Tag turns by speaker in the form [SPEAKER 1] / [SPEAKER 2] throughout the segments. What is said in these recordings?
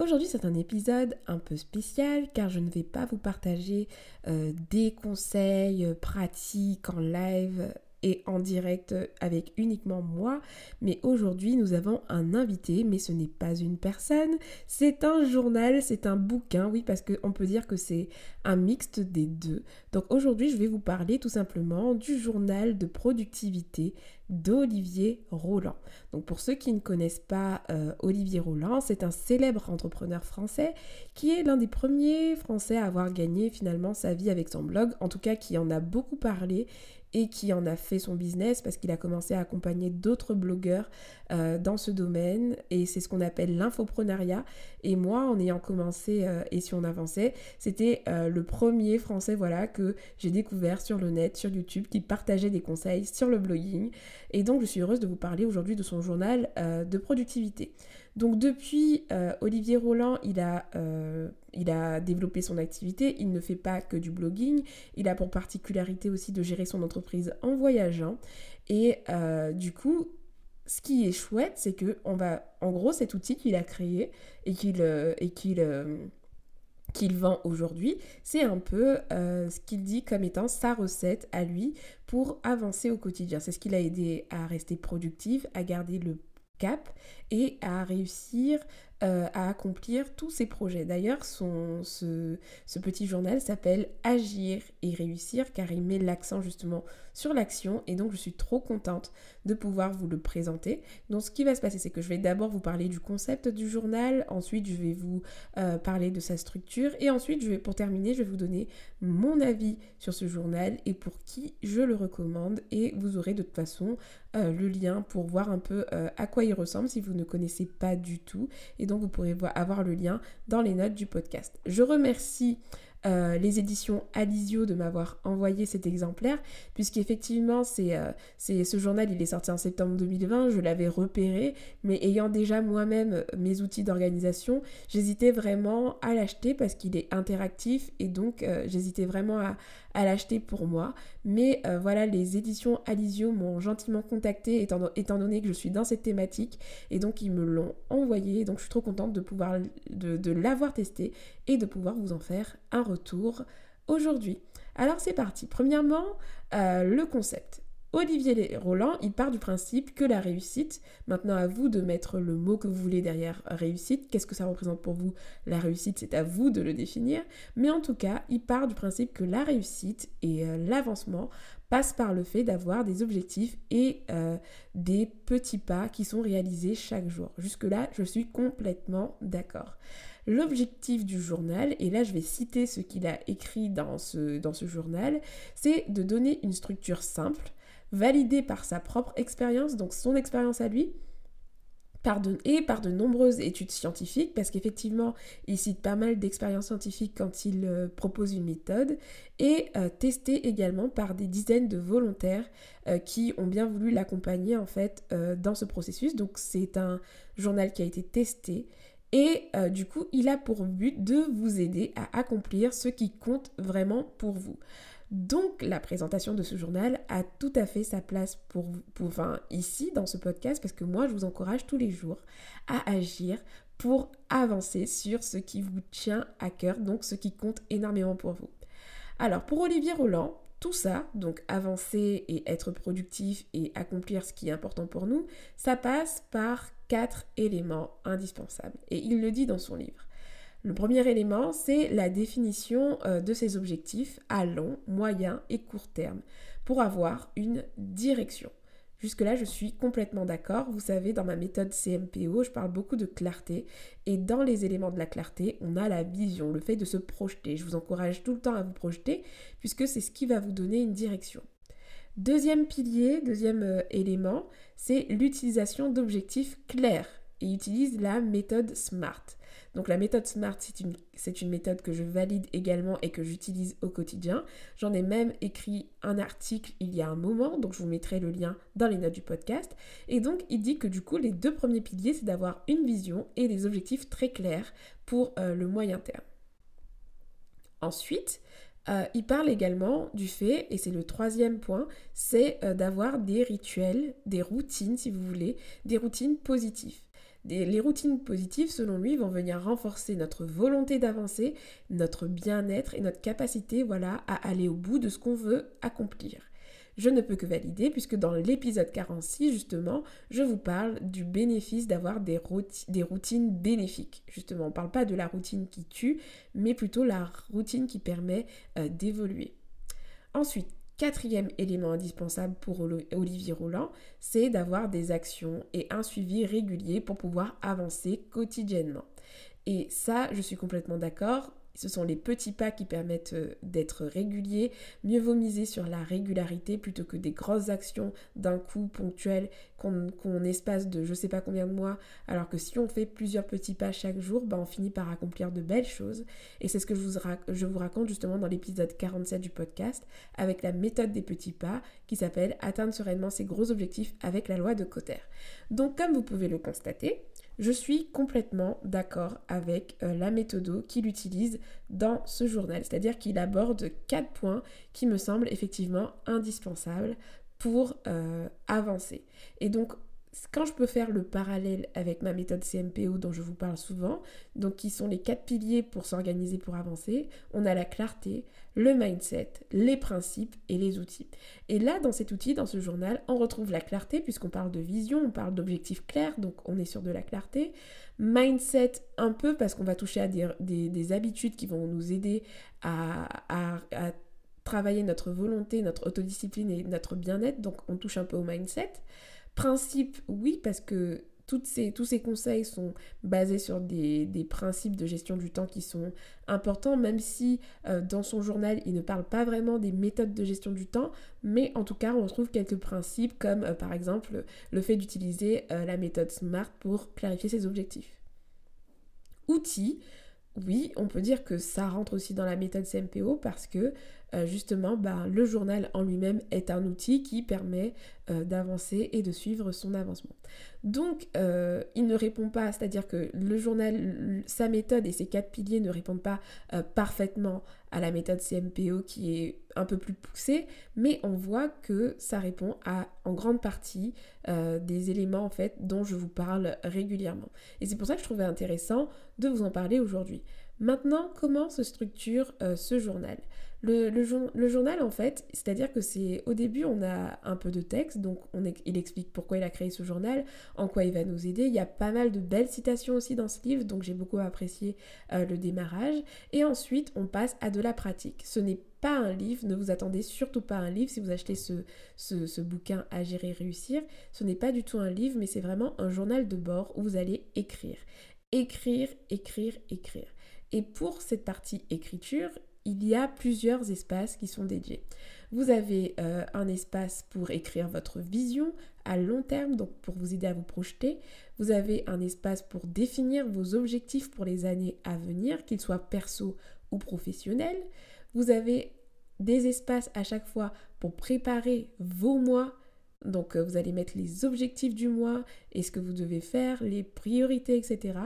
[SPEAKER 1] Aujourd'hui c'est un épisode un peu spécial car je ne vais pas vous partager euh, des conseils euh, pratiques en live et en direct avec uniquement moi. Mais aujourd'hui, nous avons un invité, mais ce n'est pas une personne, c'est un journal, c'est un bouquin, oui, parce qu'on peut dire que c'est un mixte des deux. Donc aujourd'hui, je vais vous parler tout simplement du journal de productivité d'Olivier Roland. Donc pour ceux qui ne connaissent pas euh, Olivier Roland, c'est un célèbre entrepreneur français qui est l'un des premiers Français à avoir gagné finalement sa vie avec son blog, en tout cas qui en a beaucoup parlé et qui en a fait son business parce qu'il a commencé à accompagner d'autres blogueurs euh, dans ce domaine et c'est ce qu'on appelle l'infoprenariat. Et moi, en ayant commencé euh, et si on avançait, c'était euh, le premier français voilà que j'ai découvert sur le net, sur YouTube, qui partageait des conseils sur le blogging. Et donc, je suis heureuse de vous parler aujourd'hui de son journal de productivité. Donc depuis, Olivier Roland, il a il a développé son activité, il ne fait pas que du blogging, il a pour particularité aussi de gérer son entreprise en voyageant. Et euh, du coup, ce qui est chouette, c'est que on va, en gros, cet outil qu'il a créé et qu'il euh, euh, qu'il vend aujourd'hui, c'est un peu ce qu'il dit comme étant sa recette à lui pour avancer au quotidien. C'est ce qui l'a aidé à rester productif, à garder le cap et à réussir euh, à accomplir tous ses projets. D'ailleurs, ce, ce, petit journal s'appelle Agir et réussir car il met l'accent justement sur l'action et donc je suis trop contente de pouvoir vous le présenter. Donc ce qui va se passer, c'est que je vais d'abord vous parler du concept du journal, ensuite je vais vous euh, parler de sa structure et ensuite je vais, pour terminer, je vais vous donner mon avis sur ce journal et pour qui je le recommande et vous aurez de toute façon euh, le lien pour voir un peu à quoi il ressemble si vous ne connaissez pas du tout. Donc vous pourrez avoir le lien dans les notes du podcast. Je remercie euh, les éditions Alizio de m'avoir envoyé cet exemplaire, puisqu'effectivement, euh, ce journal, il est sorti en septembre 2020, je l'avais repéré, mais ayant déjà moi-même euh, mes outils d'organisation, j'hésitais vraiment à l'acheter parce qu'il est interactif et donc j'hésitais vraiment à, à l'acheter pour moi. Mais voilà, les éditions Alizio m'ont gentiment contacté étant, étant, donné que je suis dans cette thématique et donc ils me l'ont envoyé. Donc je suis trop contente de pouvoir de, l'avoir testé et de pouvoir vous en faire un retour aujourd'hui. Alors c'est parti. Premièrement, euh, le concept. Olivier Roland, il part du principe que la réussite, maintenant à vous de mettre le mot que vous voulez derrière réussite, qu'est-ce que ça représente pour vous? La réussite, c'est à vous de le définir, mais en tout cas, il part du principe que la réussite et euh, l'avancement passent par le fait d'avoir des objectifs et euh, des petits pas qui sont réalisés chaque jour. Jusque-là, je suis complètement d'accord. L'objectif du journal, et là je vais citer ce qu'il a écrit dans ce, dans ce journal, c'est de donner une structure simple validé par sa propre expérience, donc son expérience à lui, et par de nombreuses études scientifiques, parce qu'effectivement, il cite pas mal d'expériences scientifiques quand il euh, propose une méthode, et euh, testé également par des dizaines de volontaires euh, qui ont bien voulu l'accompagner en fait dans ce processus. Donc c'est un journal qui a été testé. Et du coup, il a pour but de vous aider à accomplir ce qui compte vraiment pour vous. Donc la présentation de ce journal a tout à fait sa place pour, pour ici dans ce podcast parce que moi je vous encourage tous les jours à agir pour avancer sur ce qui vous tient à cœur, donc ce qui compte énormément pour vous. Alors pour Olivier Roland, tout ça, donc avancer et être productif et accomplir ce qui est important pour nous, ça passe par quatre éléments indispensables. Et il le dit dans son livre. Le premier élément, c'est la définition euh, de ces objectifs à long, moyen et court terme pour avoir une direction. Jusque-là, je suis complètement d'accord. Vous savez, dans ma méthode CMPO, je parle beaucoup de clarté. Et dans les éléments de la clarté, on a la vision, le fait de se projeter. Je vous encourage tout le temps à vous projeter, puisque c'est ce qui va vous donner une direction. Deuxième pilier, deuxième euh, élément, c'est l'utilisation d'objectifs clairs et utilise la méthode SMART. Donc la méthode SMART, c'est une, méthode que je valide également et que j'utilise au quotidien. J'en ai même écrit un article il y a un moment, donc je vous mettrai le lien dans les notes du podcast. Et donc il dit que du coup, les deux premiers piliers, c'est d'avoir une vision et des objectifs très clairs pour euh, le moyen terme. Ensuite, euh, il parle également du fait, et c'est le troisième point, c'est euh, d'avoir des rituels, des routines si vous voulez, des routines positives les routines positives, selon lui, vont venir renforcer notre volonté d'avancer, notre bien-être et notre capacité voilà, à aller au bout de ce qu'on veut accomplir. Je ne peux que valider puisque dans l'épisode 46, justement, je vous parle du bénéfice d'avoir des, routines bénéfiques. Justement, on ne parle pas de la routine qui tue, mais plutôt la routine qui permet euh, d'évoluer. Ensuite, Quatrième élément indispensable pour Olivier Roland, c'est d'avoir des actions et un suivi régulier pour pouvoir avancer quotidiennement. Et ça, je suis complètement d'accord. Ce sont les petits pas qui permettent euh, d'être réguliers. Mieux vaut miser sur la régularité plutôt que des grosses actions d'un coup ponctuelles qu'on espace de je sais pas combien de mois. Alors que si on fait plusieurs petits pas chaque jour, ben on finit par accomplir de belles choses. Et c'est ce que je vous raconte justement dans l'épisode 47 du podcast avec la méthode des petits pas qui s'appelle Atteindre sereinement ses gros objectifs avec la loi de Cotter. Donc comme vous pouvez le constater, je suis complètement d'accord avec euh, la méthode qu'il utilise dans ce journal, c'est-à-dire qu'il aborde quatre points qui me semblent effectivement indispensables pour euh, avancer. Et donc quand je peux faire le parallèle avec ma méthode CMPO dont je vous parle souvent, donc qui sont les quatre piliers pour s'organiser pour avancer, on a la clarté, le mindset, les principes et les outils. Et là, dans cet outil, dans ce journal, on retrouve la clarté puisqu'on parle de vision, on parle d'objectifs clairs, donc on est sur de la clarté. Mindset un peu parce qu'on va toucher à des, habitudes qui vont nous aider à, à travailler notre volonté, notre autodiscipline et notre bien-être, donc on touche un peu au mindset. Principe, oui, parce que tous ces conseils sont basés sur des, principes de gestion du temps qui sont importants, même si euh, dans son journal, il ne parle pas vraiment des méthodes de gestion du temps, mais en tout cas, on retrouve quelques principes comme euh, par exemple le fait d'utiliser euh, la méthode SMART pour clarifier ses objectifs. Outils, oui, on peut dire que ça rentre aussi dans la méthode CMPO parce que euh, justement, bah, le journal en lui-même est un outil qui permet euh, d'avancer et de suivre son avancement. Donc, euh, il ne répond pas, c'est-à-dire que le journal, sa méthode et ses quatre piliers ne répondent pas parfaitement à la méthode CMPO qui est un peu plus poussée, mais on voit que ça répond à en grande partie des éléments en fait dont je vous parle régulièrement. Et c'est pour ça que je trouvais intéressant de vous en parler aujourd'hui. Maintenant, comment se structure ce journal? Le, journal, en fait, c'est-à-dire que c'est au début, on a un peu de texte, donc on il explique pourquoi il a créé ce journal, en quoi il va nous aider. Il y a pas mal de belles citations aussi dans ce livre, donc j'ai beaucoup apprécié euh, le démarrage. Et ensuite, on passe à de la pratique. Ce n'est pas un livre, ne vous attendez surtout pas un livre si vous achetez ce, ce, bouquin à gérer réussir. Ce n'est pas du tout un livre, mais c'est vraiment un journal de bord où vous allez écrire. Écrire, écrire, écrire. Et pour cette partie écriture, il y a plusieurs espaces qui sont dédiés. Vous avez euh, un espace pour écrire votre vision à long terme, donc pour vous aider à vous projeter. Vous avez un espace pour définir vos objectifs pour les années à venir, qu'ils soient perso ou professionnels. Vous avez des espaces à chaque fois pour préparer vos mois donc euh, vous allez mettre les objectifs du mois et ce que vous devez faire, les priorités, etc.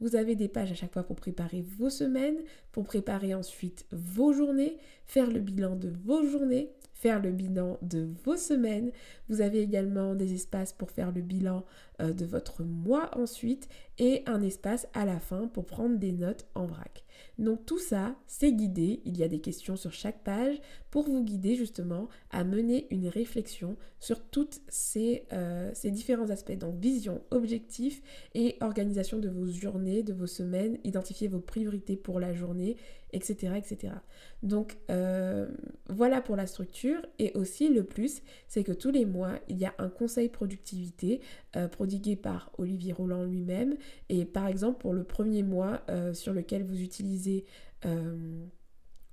[SPEAKER 1] Vous avez des pages à chaque fois pour préparer vos semaines, pour préparer ensuite vos journées, faire le bilan de vos journées, faire le bilan de vos semaines. Vous avez également des espaces pour faire le bilan euh, de votre mois ensuite et un espace à la fin pour prendre des notes en vrac. Donc tout ça, c'est guidé. Il y a des questions sur chaque page pour vous guider justement à mener une réflexion sur tous ces, euh, ces différents aspects. Donc vision, objectif et organisation de vos journées, de vos semaines, identifier vos priorités pour la journée etc. etc. Donc euh, voilà pour la structure et aussi le plus, c'est que tous les mois, il y a un conseil productivité euh, prodigué par Olivier Roland lui-même et par exemple pour le premier mois sur lequel vous utilisez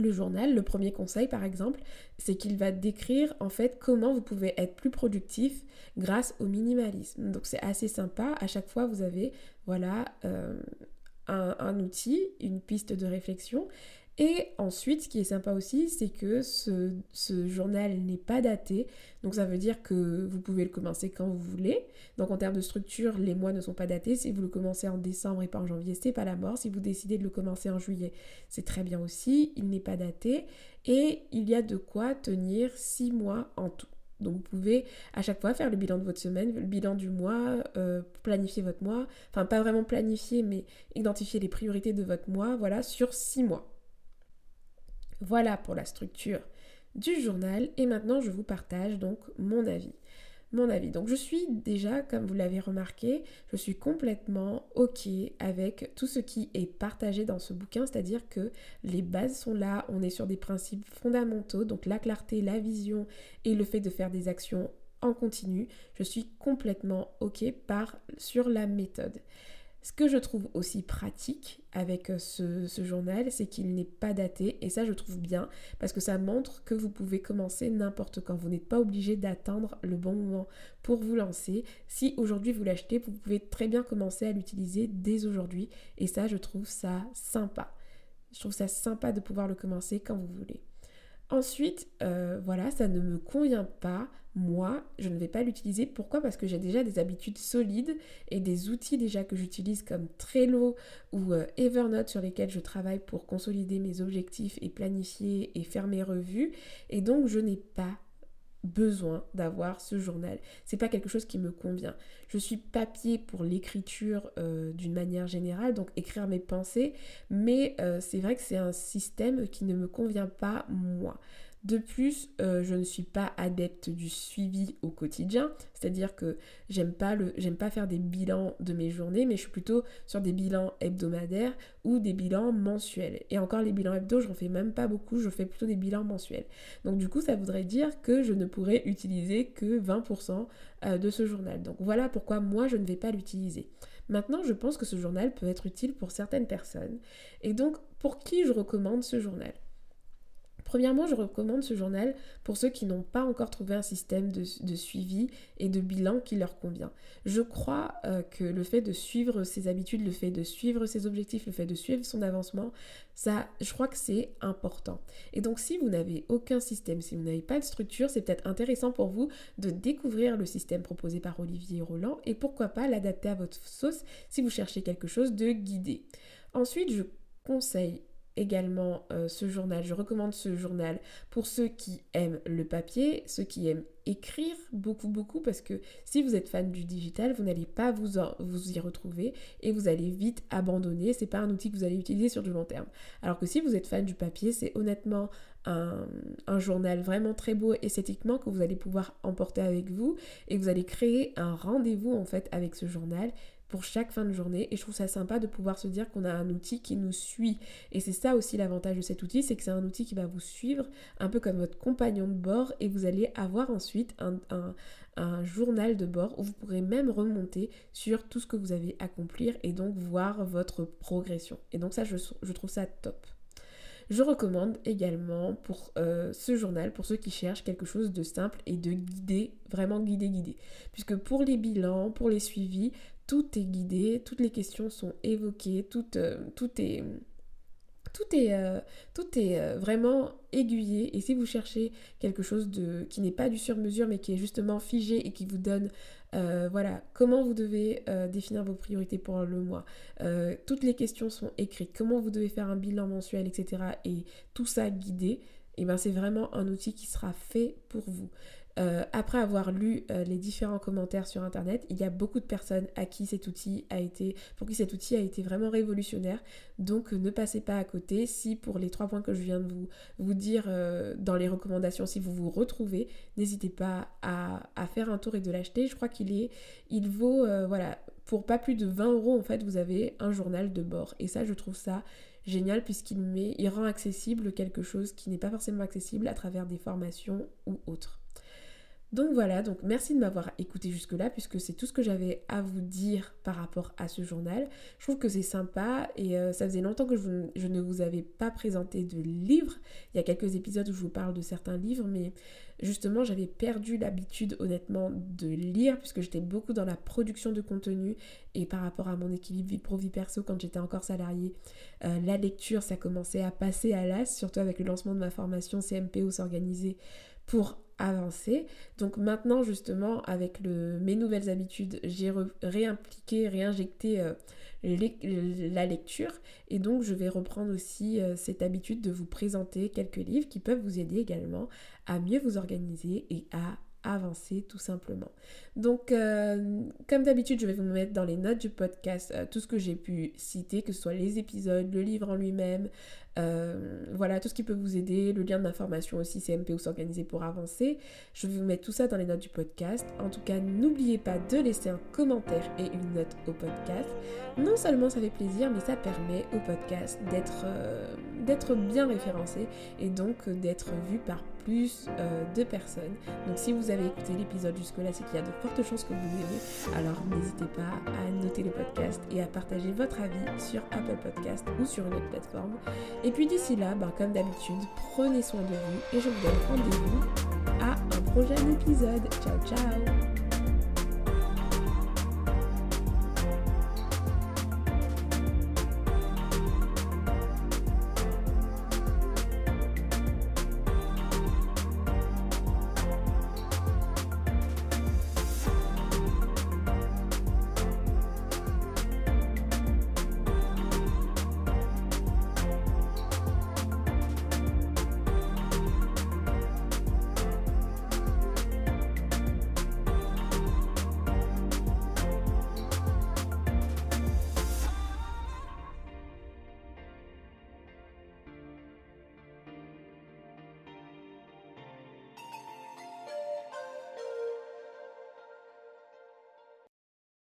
[SPEAKER 1] le journal, le premier conseil par exemple, c'est qu'il va décrire en fait comment vous pouvez être plus productif grâce au minimalisme. Donc c'est assez sympa, à chaque fois vous avez voilà euh, un, outil, une piste de réflexion et ensuite, ce qui est sympa aussi, c'est que ce, journal n'est pas daté. Donc ça veut dire que vous pouvez le commencer quand vous voulez. Donc en termes de structure, les mois ne sont pas datés. Si vous le commencez en décembre et pas en janvier, c'est pas la mort. Si vous décidez de le commencer en juillet, c'est très bien aussi. Il n'est pas daté. Et il y a de quoi tenir six mois en tout. Donc vous pouvez à chaque fois faire le bilan de votre semaine, le bilan du mois, euh, planifier votre mois, enfin pas vraiment planifier, mais identifier les priorités de votre mois, voilà, sur six mois. Voilà pour la structure du journal et maintenant je vous partage donc mon avis. Mon avis. Donc je suis déjà, comme vous l'avez remarqué, je suis complètement OK avec tout ce qui est partagé dans ce bouquin, c'est-à-dire que les bases sont là, on est sur des principes fondamentaux, donc la clarté, la vision et le fait de faire des actions en continu. Je suis complètement OK sur la méthode. Ce que je trouve aussi pratique avec euh, ce, journal, c'est qu'il n'est pas daté et ça je trouve bien parce que ça montre que vous pouvez commencer n'importe quand. Vous n'êtes pas obligé d'attendre le bon moment pour vous lancer. Si aujourd'hui vous l'achetez, vous pouvez très bien commencer à l'utiliser dès aujourd'hui et ça je trouve ça sympa. Je trouve ça sympa de pouvoir le commencer quand vous voulez. Ensuite, euh, voilà, ça ne me convient pas. Moi, je ne vais pas l'utiliser. Pourquoi? Parce que j'ai déjà des habitudes solides et des outils déjà que j'utilise comme Trello ou euh, Evernote sur lesquels je travaille pour consolider mes objectifs et planifier et faire mes revues. Et donc, je n'ai pas besoin d'avoir ce journal. C'est pas quelque chose qui me convient. Je suis papier pour l'écriture euh, d'une manière générale, donc écrire mes pensées, mais euh, c'est vrai que c'est un système qui ne me convient pas moi. De plus, euh, je ne suis pas adepte du suivi au quotidien, c'est-à-dire que j'aime pas j'aime pas faire des bilans de mes journées, mais je suis plutôt sur des bilans hebdomadaires ou des bilans mensuels. Et encore les bilans hebdo, je n'en fais même pas beaucoup, je fais plutôt des bilans mensuels. Donc du coup, ça voudrait dire que je ne pourrais utiliser que 20% euh, de ce journal. Donc voilà pourquoi moi je ne vais pas l'utiliser. Maintenant, je pense que ce journal peut être utile pour certaines personnes. Et donc, pour qui je recommande ce journal? Premièrement, je recommande ce journal pour ceux qui n'ont pas encore trouvé un système de, suivi et de bilan qui leur convient. Je crois euh, que le fait de suivre ses habitudes, le fait de suivre ses objectifs, le fait de suivre son avancement, ça, je crois que c'est important. Et donc, si vous n'avez aucun système, si vous n'avez pas de structure, c'est peut-être intéressant pour vous de découvrir le système proposé par Olivier Roland et pourquoi pas l'adapter à votre sauce si vous cherchez quelque chose de guidé. Ensuite, je conseille également euh, ce journal. Je recommande ce journal pour ceux qui aiment le papier, ceux qui aiment écrire beaucoup beaucoup parce que si vous êtes fan du digital, vous n'allez pas vous, y retrouver et vous allez vite abandonner. C'est pas un outil que vous allez utiliser sur du long terme. Alors que si vous êtes fan du papier, c'est honnêtement un, un, journal vraiment très beau esthétiquement que vous allez pouvoir emporter avec vous et vous allez créer un rendez-vous en fait avec ce journal pour chaque fin de journée. Et je trouve ça sympa de pouvoir se dire qu'on a un outil qui nous suit. Et c'est ça aussi l'avantage de cet outil c'est que c'est un outil qui va vous suivre un peu comme votre compagnon de bord et vous allez avoir ensuite un, journal de bord où vous pourrez même remonter sur tout ce que vous avez accompli et donc voir votre progression. Et donc ça je, trouve ça top. Je recommande également pour euh, ce journal, pour ceux qui cherchent quelque chose de simple et de guidé, vraiment guidé, guidé. Puisque pour les bilans, pour les suivis, tout est guidé, toutes les questions sont évoquées, tout, euh, tout est euh, euh, vraiment aiguillé. Et si vous cherchez quelque chose de, qui n'est pas du sur-mesure mais qui est justement figé et qui vous donne voilà comment vous devez définir vos priorités pour le mois toutes les questions sont écrites comment vous devez faire un bilan mensuel etc et tout ça guidé et eh ben c'est vraiment un outil qui sera fait pour vous euh, après avoir lu euh, les différents commentaires sur internet, il y a beaucoup de personnes à qui cet outil a été, pour qui cet outil a été vraiment révolutionnaire. Donc ne passez pas à côté. Si pour les trois points que je viens de vous, dire euh, dans les recommandations, si vous vous retrouvez, n'hésitez pas à, faire un tour et de l'acheter. Je crois qu'il est, il vaut, voilà, pour pas plus de 20 euros en fait, vous avez un journal de bord. Et ça, je trouve ça génial puisqu'il met, il rend accessible quelque chose qui n'est pas forcément accessible à travers des formations ou autres. Donc voilà, donc merci de m'avoir écouté jusque-là puisque c'est tout ce que j'avais à vous dire par rapport à ce journal. Je trouve que c'est sympa et euh, ça faisait longtemps que je, ne vous avais pas présenté de livres. Il y a quelques épisodes où je vous parle de certains livres, mais justement j'avais perdu l'habitude honnêtement de lire puisque j'étais beaucoup dans la production de contenu et par rapport à mon équilibre vie pro-vie perso quand j'étais encore salariée, euh, la lecture ça commençait à passer à l'as, surtout avec le lancement de ma formation CMPO s'organiser pour avancer. Donc maintenant justement avec mes nouvelles habitudes, j'ai réimpliqué, réinjecté euh, la lecture et donc je vais reprendre aussi euh, cette habitude de vous présenter quelques livres qui peuvent vous aider également à mieux vous organiser et à avancer tout simplement. Donc, euh, comme d'habitude, je vais vous mettre dans les notes du podcast tout ce que j'ai pu citer, que ce soit les épisodes, le livre en lui-même, euh, voilà, tout ce qui peut vous aider, le lien d'information aussi, CMPO s'organiser pour avancer. Je vais vous mettre tout ça dans les notes du podcast. En tout cas, n'oubliez pas de laisser un commentaire et une note au podcast. Non seulement ça fait plaisir, mais ça permet au podcast d'être euh, bien référencé et donc d'être vu par euh, de personnes. Donc si vous avez écouté l'épisode jusque-là, c'est qu'il y a de fortes chances que vous aimez. Alors n'hésitez pas à noter le podcast et à partager votre avis sur Apple Podcast ou sur une autre plateforme. Et puis d'ici là, ben, comme d'habitude, prenez soin de vous et je vous donne rendez-vous à un prochain épisode. Ciao ciao